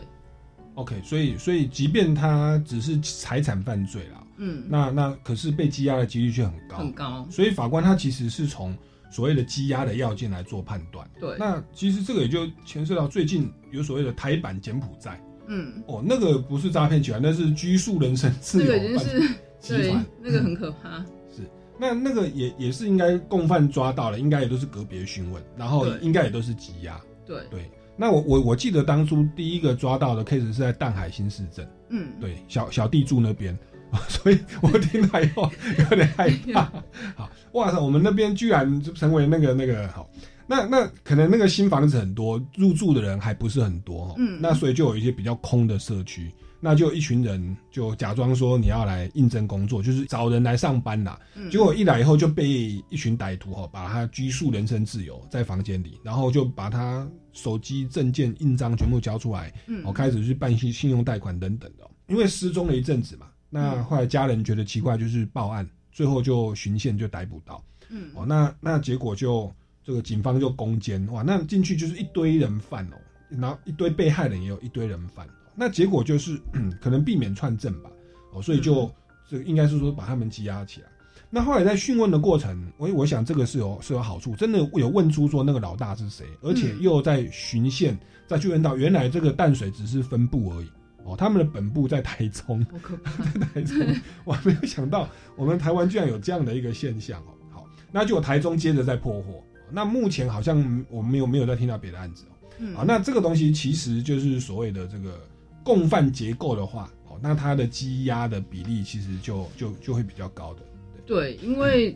OK，所以所以即便他只是财产犯罪啦，嗯，那那可是被羁押的几率却很高，很高。所以法官他其实是从所谓的羁押的要件来做判断。对，那其实这个也就牵涉到最近有所谓的台版柬埔寨嗯，哦，那个不是诈骗集团，那是拘束人身自由这个已经是集团。那个很可怕。是那那个也也是应该共犯抓到了，应该也都是个别询问，然后应该也都是羁押。对，对，那我我我记得当初第一个抓到的 case 是在淡海新市镇，嗯，对，小小弟住那边，所以我听到以后有点害怕。好，哇塞，我们那边居然就成为那个那个好，那那可能那个新房子很多，入住的人还不是很多哦，嗯那所以就有一些比较空的社区。那就一群人就假装说你要来应征工作，就是找人来上班啦。嗯结果一来以后就被一群歹徒哈把他拘束人身自由在房间里，然后就把他手机、证件、印章全部交出来，嗯哦，开始去办信信用贷款等等的哦。因为失踪了一阵子嘛，那嗯后来家人觉得奇怪，就是报案，最后就循线就逮捕到。嗯哦，那那结果就这个警方就攻坚哇，那进去就是一堆人犯哦，然后一堆被害人也有一堆人犯，那结果就是嗯，可能避免串证吧，哦，所以就、嗯这个应该是说把他们羁押起来。那后来在讯问的过程，我我想这个是有是有好处，真的有问出说那个老大是谁，而且嗯又在循线再去问到原来这个淡水只是分部而已。哦，他们的本部在台中。在台中，我还没有想到我们台湾居然有这样的一个现象哦。好，那就有台中接着在破获，那目前好像我们没有没有再听到别的案子哦。嗯好，那这个东西其实就是所谓的这个共犯结构的话，哦，那它的积压的比例其实就就就会比较高的。对，因为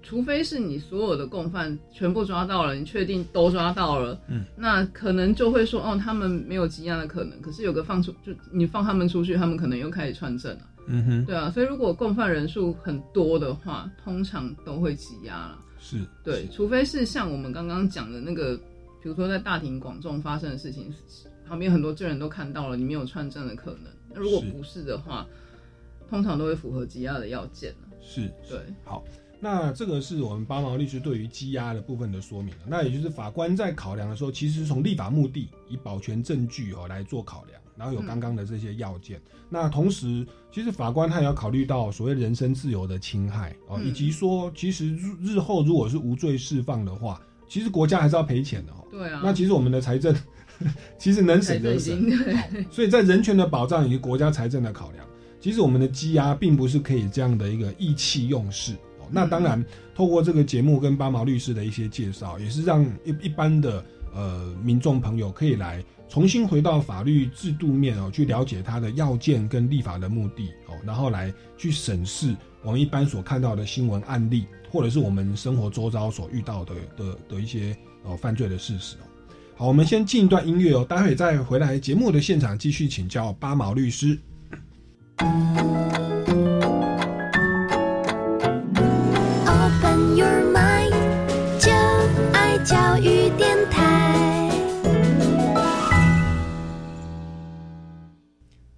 除非是你所有的共犯全部抓到了，你确定都抓到了，嗯，那可能就会说，哦，他们没有积压的可能。可是有个放出，就你放他们出去，他们可能又开始串证了。嗯哼，对啊，所以如果共犯人数很多的话，通常都会积压了。是，对，除非是像我们刚刚讲的那个，比如说在大庭广众发生的事情，旁边很多证人都看到了，你没有串证的可能。那如果不是的话，通常都会符合羁押的要件了。是，对，好，那这个是我们八毛律师对于羁押的部分的说明了。那也就是法官在考量的时候，其实从立法目的以保全证据哦来做考量，然后有刚刚的这些要件。那同时，其实法官他也要考虑到所谓人身自由的侵害哦，嗯以及说，其实日日后如果是无罪释放的话，其实国家还是要赔钱的哦。对啊。那其实我们的财政 其实能省则省所以在人权的保障以及国家财政的考量，其实我们的积压并不是可以这样的一个意气用事。哦，那当然，透过这个节目跟八毛律师的一些介绍，也是让一一般的呃民众朋友可以来重新回到法律制度面哦，去了解它的要件跟立法的目的哦，然后来去审视我们一般所看到的新闻案例，或者是我们生活周遭所遇到的的的一些呃犯罪的事实哦。好，我们先进一段音乐哦，待会再回来节目的现场继续请教八毛律师。Open your mind，就爱教育电台。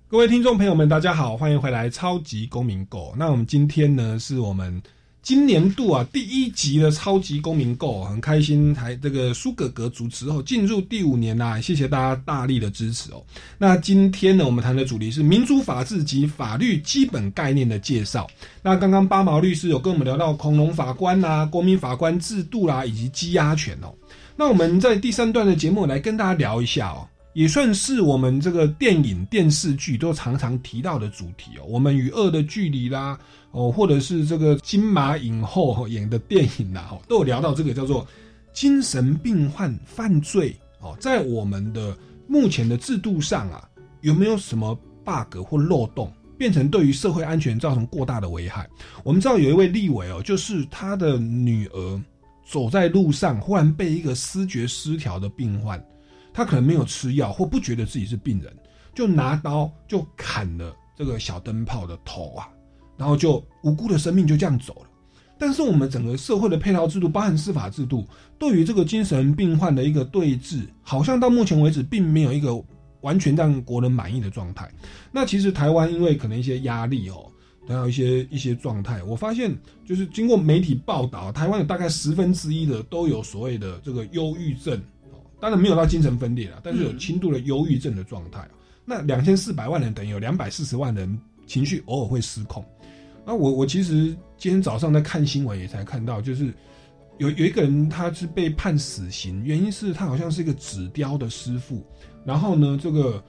各位听众朋友们，大家好，欢迎回来《超级公民狗》。那我们今天呢，是我们今年度啊第一集的《超级公民购》，很开心，还这个苏格格主持后进入第五年啦、谢谢大家大力的支持哦。那今天呢，我们谈的主题是民主法治及法律基本概念的介绍。那刚刚八毛律师有跟我们聊到恐龙法官啦、国民法官制度啦，以及羁押权哦。那我们在第三段的节目来跟大家聊一下哦。也算是我们这个电影、电视剧都常常提到的主题哦。我们与恶的距离啦，哦，或者是这个金马影后演的电影呐，都有聊到这个叫做精神病患犯罪哦，在我们的目前的制度上啊，有没有什么 bug 或漏洞，变成对于社会安全造成过大的危害？我们知道有一位立委哦，就是他的女儿走在路上，忽然被一个思觉失调的病患。他可能没有吃药，或不觉得自己是病人，就拿刀就砍了这个小灯泡的头啊，然后就无辜的生命就这样走了。但是我们整个社会的配套制度，包含司法制度，对于这个精神病患的一个对峙，好像到目前为止并没有一个完全让国人满意的状态。那其实台湾因为可能一些压力哦，还有一些一些状态，我发现就是经过媒体报道，台湾有大概十分之一的都有所谓的这个忧郁症，当然没有到精神分裂了，但是有轻度的忧郁症的状态。那两千四百万人等于有两百四十万人情绪偶尔会失控。那我我其实今天早上在看新闻也才看到，就是有有一个人他是被判死刑，原因是他好像是一个纸雕的师傅，然后呢，这个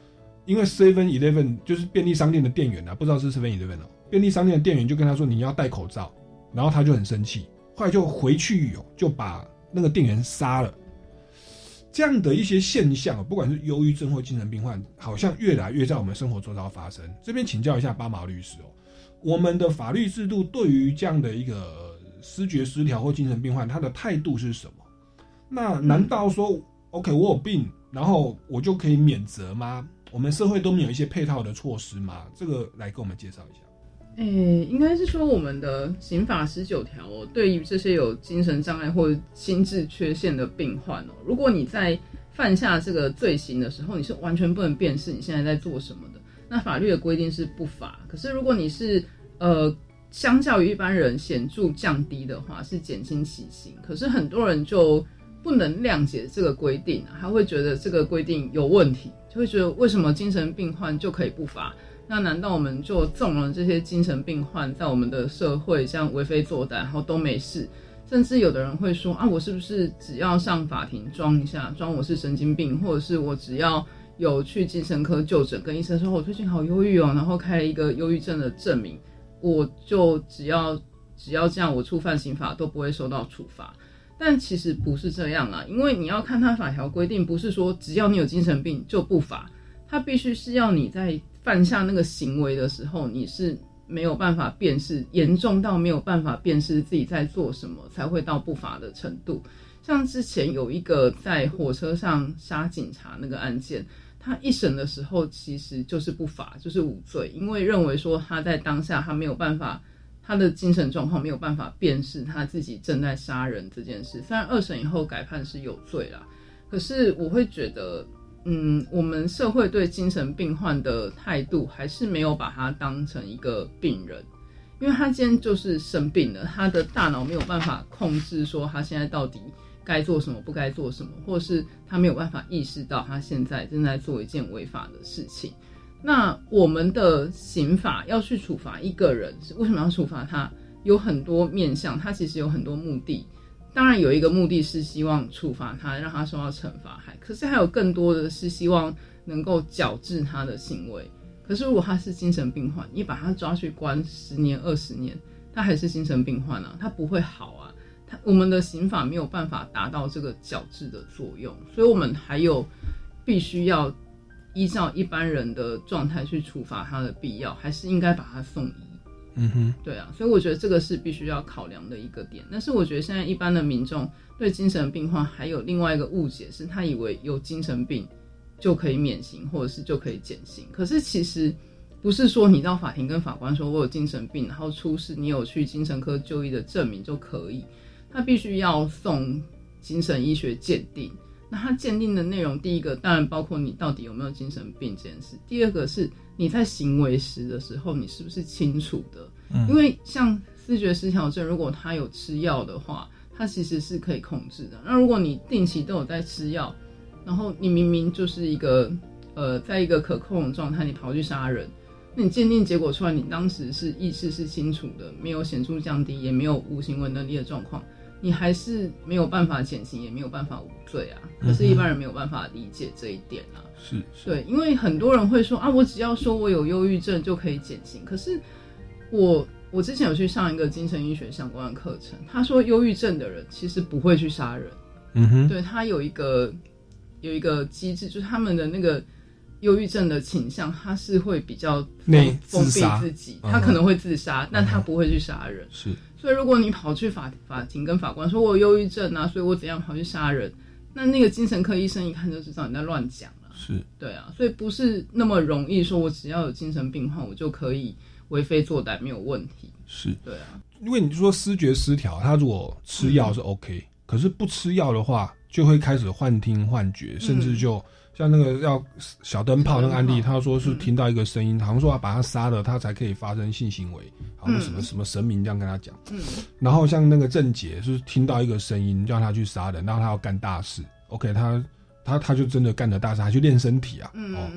因为 Seven Eleven 就是便利商店的店员啊，不知道是 Seven Eleven 哦，便利商店的店员就跟他说你要戴口罩，然后他就很生气，后来就回去哦就把那个店员杀了。这样的一些现象，不管是忧郁症或精神病患，好像越来越在我们生活周遭发生。这边请教一下八毛律师哦，我们的法律制度对于这样的一个失觉失调或精神病患，他的态度是什么？那难道说，OK，我有病，然后我就可以免责吗？我们社会都没有一些配套的措施吗？这个来跟我们介绍一下。诶、应该是说我们的刑法十九条哦，对于这些有精神障碍或心智缺陷的病患哦，如果你在犯下这个罪行的时候，你是完全不能辨识你现在在做什么，那法律的规定是不罚。可是如果你是呃，相较于一般人显著降低的话，是减轻起刑。可是很多人就不能谅解这个规定，他会觉得这个规定有问题，就会觉得为什么精神病患就可以不罚？那难道我们就纵容这些精神病患在我们的社会这样为非作歹，然后都没事？甚至有的人会说啊，我是不是只要上法庭装一下，装我是神经病，或者是我只要有去精神科就诊，跟医生说我最近好忧郁哦，然后开了一个忧郁症的证明，我就只要只要这样，我触犯刑法都不会受到处罚。但其实不是这样啊，因为你要看他法条规定，不是说只要你有精神病就不罚，他必须是要你在犯下那个行为的时候，你是没有办法辨识，严重到没有办法辨识自己在做什么，才会到不罚的程度。像之前有一个在火车上杀警察那个案件，他一审的时候其实就是不罚，就是无罪，因为认为说他在当下他没有办法，他的精神状况没有办法辨识他自己正在杀人这件事。虽然二审以后改判是有罪啦，可是我会觉得。嗯，我们社会对精神病患的态度还是没有把他当成一个病人，因为他今天就是生病了，他的大脑没有办法控制说他现在到底该做什么，不该做什么，或是他没有办法意识到他现在正在做一件违法的事情。那我们的刑法要去处罚一个人，是为什么要处罚他？有很多面向，他其实有很多目的。当然有一个目的是希望处罚他，让他受到惩罚，还可是还有更多的是希望能够矫治他的行为。可是如果他是精神病患，你把他抓去关十年、二十年，他还是精神病患啊，他不会好啊。他我们的刑法没有办法达到这个矫治的作用，所以我们还有必须要依照一般人的状态去处罚他的必要，还是应该把他送医。嗯哼，对啊，所以我觉得这个是必须要考量的一个点。但是我觉得现在一般的民众对精神病患还有另外一个误解，是他以为有精神病就可以免刑，或者是就可以减刑。可是其实不是说你到法庭跟法官说我有精神病，然后出示你有去精神科就医的证明就可以。他必须要送精神医学鉴定。那他鉴定的内容，第一个当然包括你到底有没有精神病这件事，第二个是你在行为时的时候，你是不是清楚的？嗯因为像视觉失调症，如果他有吃药的话，他其实是可以控制的。那如果你定期都有在吃药，然后你明明就是一个呃，在一个可控的状态，你跑去杀人，那你鉴定结果出来，你当时是意识是清楚的，没有显著降低，也没有无行为能力的状况，你还是没有办法减刑，也没有办法无罪啊。可是，一般人没有办法理解这一点啊。是是，对，因为很多人会说啊，我只要说我有忧郁症就可以减刑。可是我我之前有去上一个精神医学相关的课程，他说忧郁症的人其实不会去杀人，嗯哼，对他有一个有一个机制，就是他们的那个忧郁症的倾向，他是会比较内封闭自己，嗯他可能会自杀，但他不会去杀人。是。所以如果你跑去法法庭跟法官说我有忧郁症啊，所以我怎样跑去杀人，那那个精神科医生一看就知道你在乱讲了。是，对啊，所以不是那么容易说，我只要有精神病患，我就可以，我为非作歹没有问题。是。对啊，因为你说思觉失调，他如果吃药是嗯。OK，、可是不吃药的话，就会开始幻听幻觉，甚至就像那个要小灯泡那个案例，他说是听到一个声音，好像说要把他杀了，他才可以发生性行为，好像什么、嗯。什么神明这样跟他讲。嗯。然后像那个郑杰是听到一个声音叫他去杀人，然后他要干大事，OK，他他他就真的干了大事，还去练身体啊，哦，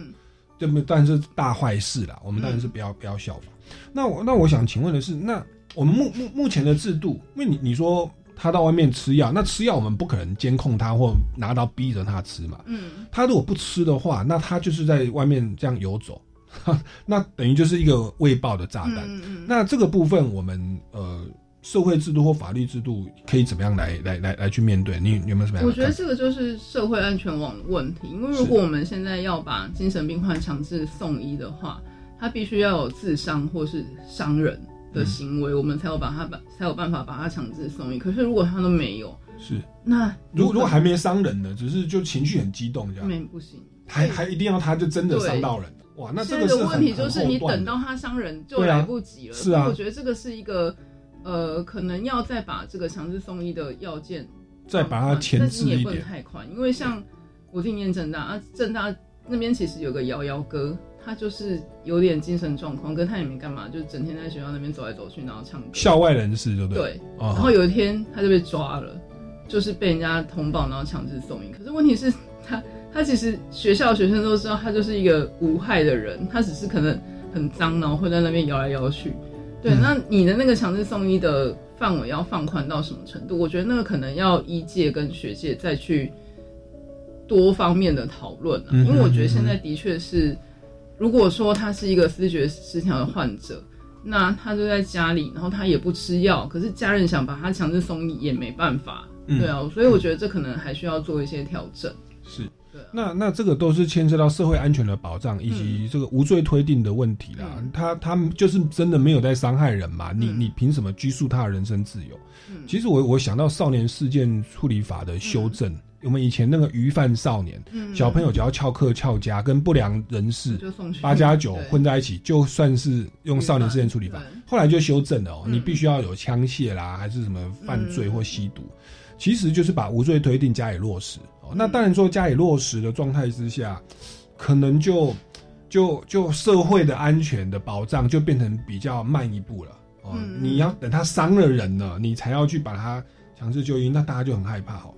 这不当然是大坏事啦，我们当然是不要、不要效仿。那我那我想请问的是，那我们目目目前的制度，因为你你说他到外面吃药，那吃药我们不可能监控他或拿刀逼着他吃嘛。嗯他如果不吃的话，那他就是在外面这样游走，那等于就是一个未爆的炸弹。嗯嗯那这个部分，我们呃社会制度或法律制度可以怎么样来来来来去面对？你你有没有什么样我觉得？这个就是社会安全网的问题，因为如果我们现在要把精神病患强制送医的话，他必须要有自伤或是伤人的行为，我们才有把他把才有办法把他强制送医。可是如果他都没有，是。那如如果还没伤人呢，只是就情绪很激动这样，没不行。还还一定要他就真的伤到人，哇，那这个是问题就是，你等到他伤人就来不及了。是啊。我觉得这个是一个呃，可能要再把这个强制送医的要件再把它前置但是你也不能，太宽，因为像我自己念正大啊，正大那边其实有个瑶瑶哥，他就是有点精神状况，跟他也没干嘛，就整天在学校那边走来走去，然后唱歌。校外人士对不对对？，哦然后有一天他就被抓了，就是被人家通报，然后强制送医。可是问题是，他他其实学校学生都知道他就是一个无害的人，他只是可能很脏，然后会在那边摇来摇去。对，嗯那你的那个强制送医的范围要放宽到什么程度？我觉得那个可能要医界跟学界再去多方面的讨论因为我觉得现在的确是，如果说他是一个思觉失调的患者，那他就在家里，然后他也不吃药，可是家人想把他强制送医也没办法，嗯对啊，所以我觉得这可能还需要做一些调整。是对啊，那那这个都是牵涉到社会安全的保障以及这个无罪推定的问题啦。嗯他他们就是真的没有在伤害人嘛？你嗯你凭什么拘束他的人身自由？嗯其实我我想到少年事件处理法的修正，我们以前那个鱼贩少年，嗯小朋友只要翘课翘家，跟不良人士八加九混在一起，就算是用少年事件处理法。后来就修正了哦，嗯你必须要有枪械啦，还是什么犯罪嗯或吸毒，其实就是把无罪推定加以落实。哦，那当然说加以落实的状态之下，可能就就就社会的安全的保障就变成比较慢一步了。哦，嗯你要等他伤了人了，你才要去把他强制就医，那大家就很害怕哦。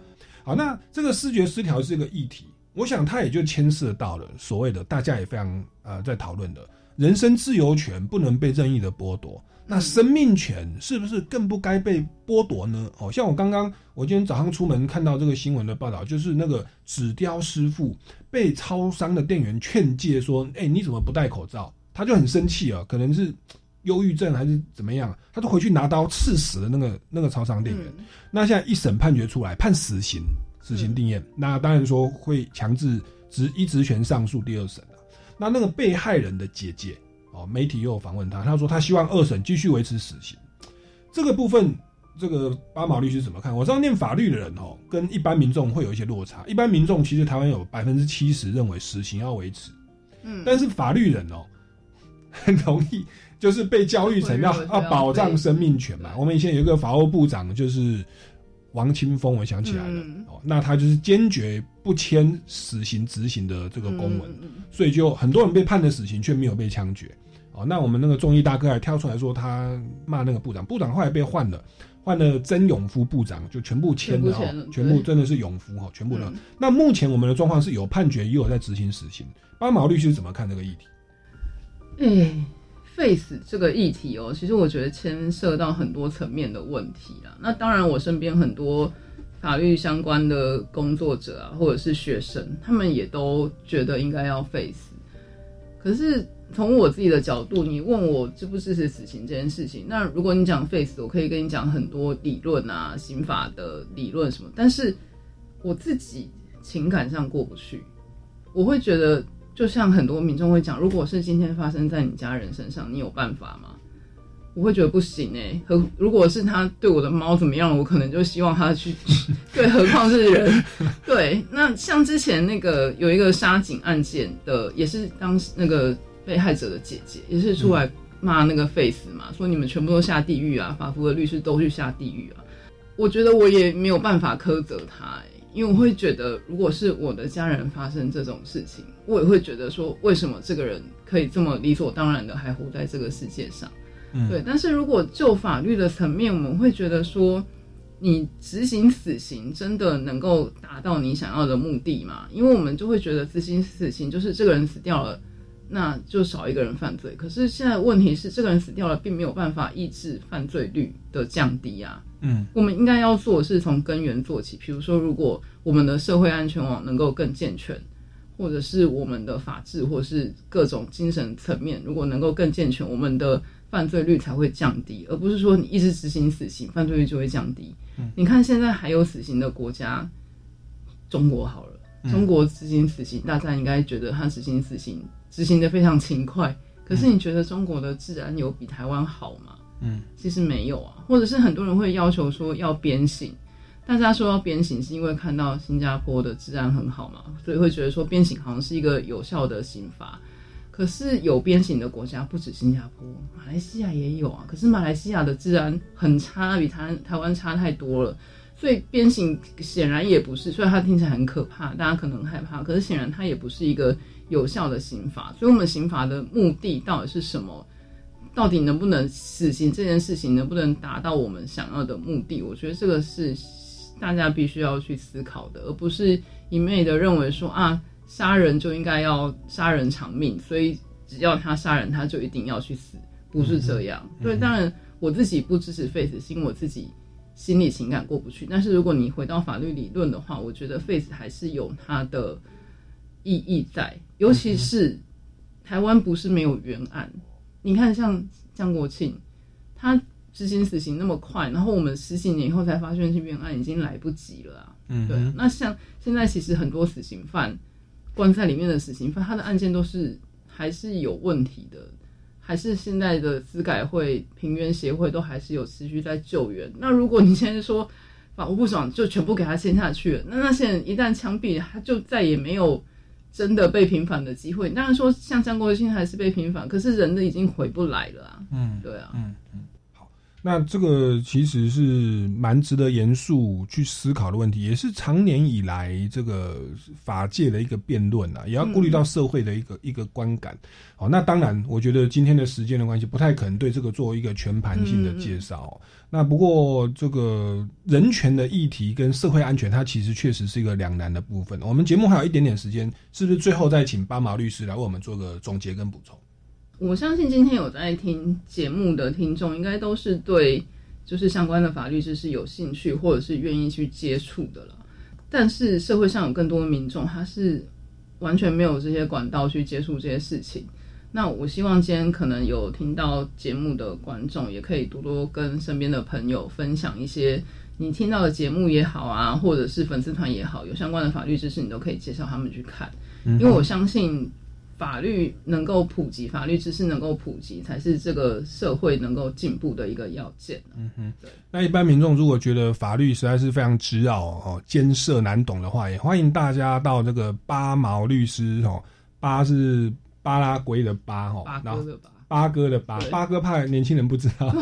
好，那这个视觉失调是一个议题，我想它也就牵涉到了所谓的大家也非常呃在讨论的人身自由权不能被任意的剥夺。那生命权是不是更不该被剥夺呢？哦，像我刚刚我今天早上出门看到这个新闻的报道，就是那个纸雕师傅被超商的店员劝诫说：“哎、你怎么不戴口罩？”他就很生气啊，可能是忧郁症还是怎么样，他都回去拿刀刺死了那个那个超商店员。嗯那现在一审判决出来，判死刑，死刑定验。那当然说会强制执一职权上诉第二审了。那那个被害人的姐姐哦，媒体又有访问他，他说他希望二审继续维持死刑。这个部分，这个八毛律师怎么看？我知道念法律的人哦，跟一般民众会有一些落差。一般民众其实台湾有百分之七十认为死刑要维持，嗯，但是法律人哦，很容易就是被教育成要要保障生命权嘛。我们以前有一个法务部长就是王清峰，我想起来了、嗯哦，那他就是坚决不签死刑执行的这个公文，嗯嗯嗯所以就很多人被判了死刑，却没有被枪决。哦，那我们那个众议大哥还跳出来说，他骂那个部长，部长后来被换了，换了曾永夫部长，就全部签了哈，全部真的是永夫哈，全部的。嗯那目前我们的状况是有判决，也有在执行死刑。八毛律师怎么看这个议题？哎，face 这个议题哦，其实我觉得牵涉到很多层面的问题啊。那当然，我身边很多法律相关的工作者啊，或者是学生，他们也都觉得应该要 face。可是从我自己的角度，你问我支不支持死刑这件事情，那如果你讲 face，我可以跟你讲很多理论啊，刑法的理论什么，但是我自己情感上过不去，我会觉得，就像很多民众会讲，如果是今天发生在你家人身上，你有办法吗？我会觉得不行哎、何如果是他对我的猫怎么样，我可能就希望他去，对，何况是人。对，那像之前那个有一个杀警案件的，也是当时那个被害者的姐姐，也是出来骂那个 Face 嘛，说你们全部都下地狱啊，法服的律师都去下地狱啊。我觉得我也没有办法苛责他、欸，因为我会觉得，如果是我的家人发生这种事情，我也会觉得说，为什么这个人可以这么理所当然的还活在这个世界上？嗯对，但是如果就法律的层面，我们会觉得说，你执行死刑真的能够达到你想要的目的吗？因为我们就会觉得执行死刑就是这个人死掉了，那就少一个人犯罪。可是现在问题是，这个人死掉了，并没有办法抑制犯罪率的降低啊。嗯我们应该要做的是从根源做起，比如说，如果我们的社会安全网能够更健全，或者是我们的法治，或是各种精神层面，如果能够更健全，我们的犯罪率才会降低，而不是说你一直执行死刑，犯罪率就会降低。你看现在还有死刑的国家，中国好了，嗯中国执行死刑，大家应该觉得他执行死刑执行的非常勤快。可是你觉得中国的治安有比台湾好吗？嗯，其实没有啊，或者是很多人会要求说要鞭刑，大家说要鞭刑是因为看到新加坡的治安很好嘛，所以会觉得说鞭刑好像是一个有效的刑罚。可是有鞭刑的国家不止新加坡，马来西亚也有啊。可是马来西亚的治安很差，比台台湾差太多了。所以鞭刑显然也不是，虽然它听起来很可怕，大家可能害怕，可是显然它也不是一个有效的刑罚。所以，我们刑罚的目的到底是什么？到底能不能死刑这件事情能不能达到我们想要的目的？我觉得这个是大家必须要去思考的，而不是一昧的认为说啊，杀人就应该要杀人偿命，所以只要他杀人，他就一定要去死，不是这样。对，当然我自己不支持废死，是因为我自己心理情感过不去。但是如果你回到法律理论的话，我觉得废死还是有它的意义在，尤其是台湾不是没有原案。你看，像江国庆，他执行死刑那么快，然后我们十几年以后才发现是冤案，已经来不及了啊。嗯对啊，那像现在其实很多死刑犯关在里面的死刑犯，他的案件都是还是有问题的，还是现在的司改会、平冤协会都还是有持续在救援。那如果你现在说法务部长就全部给他签下去了，那那些人一旦枪毙，他就再也没有真的被平反的机会。当然说像张国庆还是被平反，可是人的已经回不来了啊。嗯，对啊，嗯嗯，好，那这个其实是蛮值得严肃去思考的问题，也是常年以来这个法界的一个辩论啊，也要顾虑到社会的一个、一个观感。好，那当然，我觉得今天的时间的关系，不太可能对这个做一个全盘性的介绍哦、那不过，这个人权的议题跟社会安全，它其实确实是一个两难的部分。我们节目还有一点点时间，是不是最后再请巴毛律师来为我们做个总结跟补充？我相信今天有在听节目的听众，应该都是对就是相关的法律知识有兴趣，或者是愿意去接触的了。但是社会上有更多的民众，他是完全没有这些管道去接触这些事情。那我希望今天可能有听到节目的观众，也可以多多跟身边的朋友分享一些你听到的节目也好啊，或者是粉丝团也好，有相关的法律知识，你都可以介绍他们去看。因为我相信法律能够普及，法律知识能够普及，才是这个社会能够进步的一个要件。嗯哼，那一般民众如果觉得法律实在是非常执拗哦、艰涩难懂的话，也欢迎大家到这个八毛律师哦，八是巴拉圭的巴哦，八哥的巴，八哥的八，对八哥怕年轻人不知道，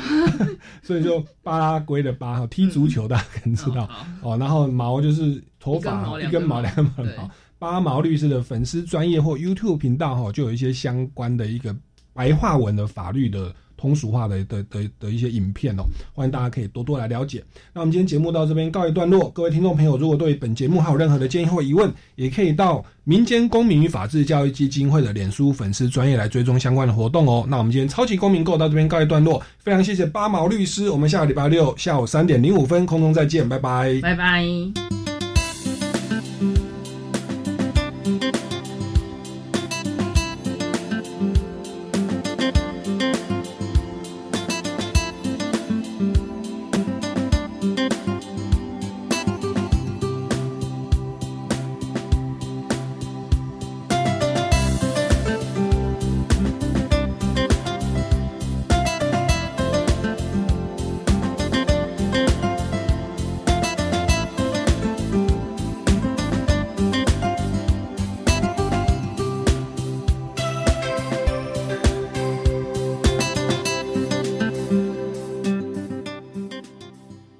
所以就巴拉圭的巴哈，踢足球大家可能知道、好哦。然后毛就是头发一根毛两两根毛。八毛律师的粉丝专业或 YouTube 频道哈，就有一些相关的一个白话文的法律的通俗化的的的的一些影片哦，欢迎大家可以多多来了解。那我们今天节目到这边告一段落，各位听众朋友，如果对本节目还有任何的建议或疑问，也可以到民间公民与法治教育基金会的脸书粉丝专业来追踪相关的活动哦。那我们今天超级公民购到这边告一段落，非常谢谢八毛律师，我们下个礼拜六下午三点零五分空中再见，拜拜，拜拜。